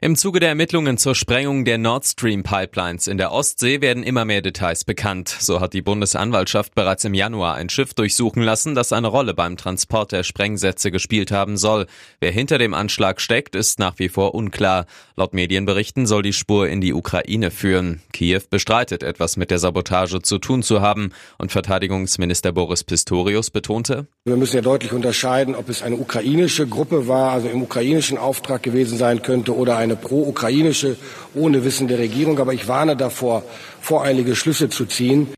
Im Zuge der Ermittlungen zur Sprengung der Nord Stream Pipelines in der Ostsee werden immer mehr Details bekannt. So hat die Bundesanwaltschaft bereits im Januar ein Schiff durchsuchen lassen, das eine Rolle beim Transport der Sprengsätze gespielt haben soll. Wer hinter dem Anschlag steckt, ist nach wie vor unklar. Laut Medienberichten soll die Spur in die Ukraine führen. Kiew bestreitet, etwas mit der Sabotage zu tun zu haben und Verteidigungsminister Boris Pistorius betonte, wir müssen ja deutlich unterscheiden, ob es eine ukrainische Gruppe war, also im ukrainischen Auftrag gewesen sein könnte oder eine pro-ukrainische ohne Wissen der Regierung. Aber ich warne davor, voreilige Schlüsse zu ziehen.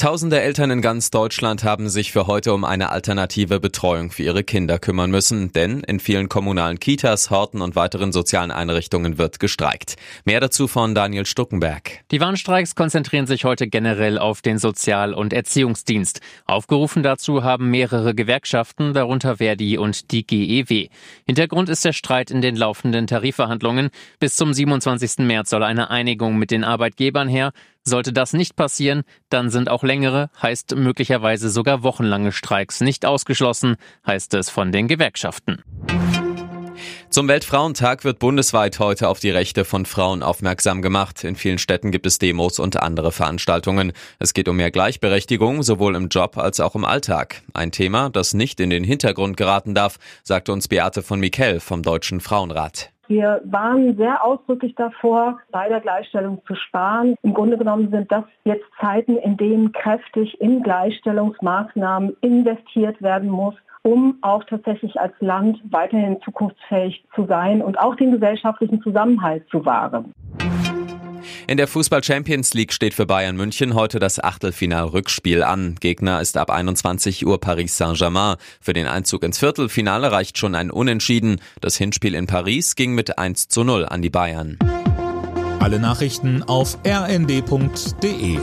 Tausende Eltern in ganz Deutschland haben sich für heute um eine alternative Betreuung für ihre Kinder kümmern müssen, denn in vielen kommunalen Kitas, Horten und weiteren sozialen Einrichtungen wird gestreikt. Mehr dazu von Daniel Stuckenberg. Die Warnstreiks konzentrieren sich heute generell auf den Sozial- und Erziehungsdienst. Aufgerufen dazu haben mehrere Gewerkschaften, darunter Verdi und die GEW. Hintergrund ist der Streit in den laufenden Tarifverhandlungen. Bis zum 27. März soll eine Einigung mit den Arbeitgebern her. Sollte das nicht passieren, dann sind auch längere, heißt möglicherweise sogar wochenlange Streiks nicht ausgeschlossen, heißt es von den Gewerkschaften. Zum Weltfrauentag wird bundesweit heute auf die Rechte von Frauen aufmerksam gemacht. In vielen Städten gibt es Demos und andere Veranstaltungen. Es geht um mehr Gleichberechtigung, sowohl im Job als auch im Alltag. Ein Thema, das nicht in den Hintergrund geraten darf, sagte uns Beate von Mikel vom Deutschen Frauenrat. Wir waren sehr ausdrücklich davor, bei der Gleichstellung zu sparen. Im Grunde genommen sind das jetzt Zeiten, in denen kräftig in Gleichstellungsmaßnahmen investiert werden muss, um auch tatsächlich als Land weiterhin zukunftsfähig zu sein und auch den gesellschaftlichen Zusammenhalt zu wahren. In der Fußball Champions League steht für Bayern München heute das Achtelfinal-Rückspiel an. Gegner ist ab 21 Uhr Paris Saint-Germain. Für den Einzug ins Viertelfinale reicht schon ein Unentschieden. Das Hinspiel in Paris ging mit 1 zu 0 an die Bayern. Alle Nachrichten auf rnd.de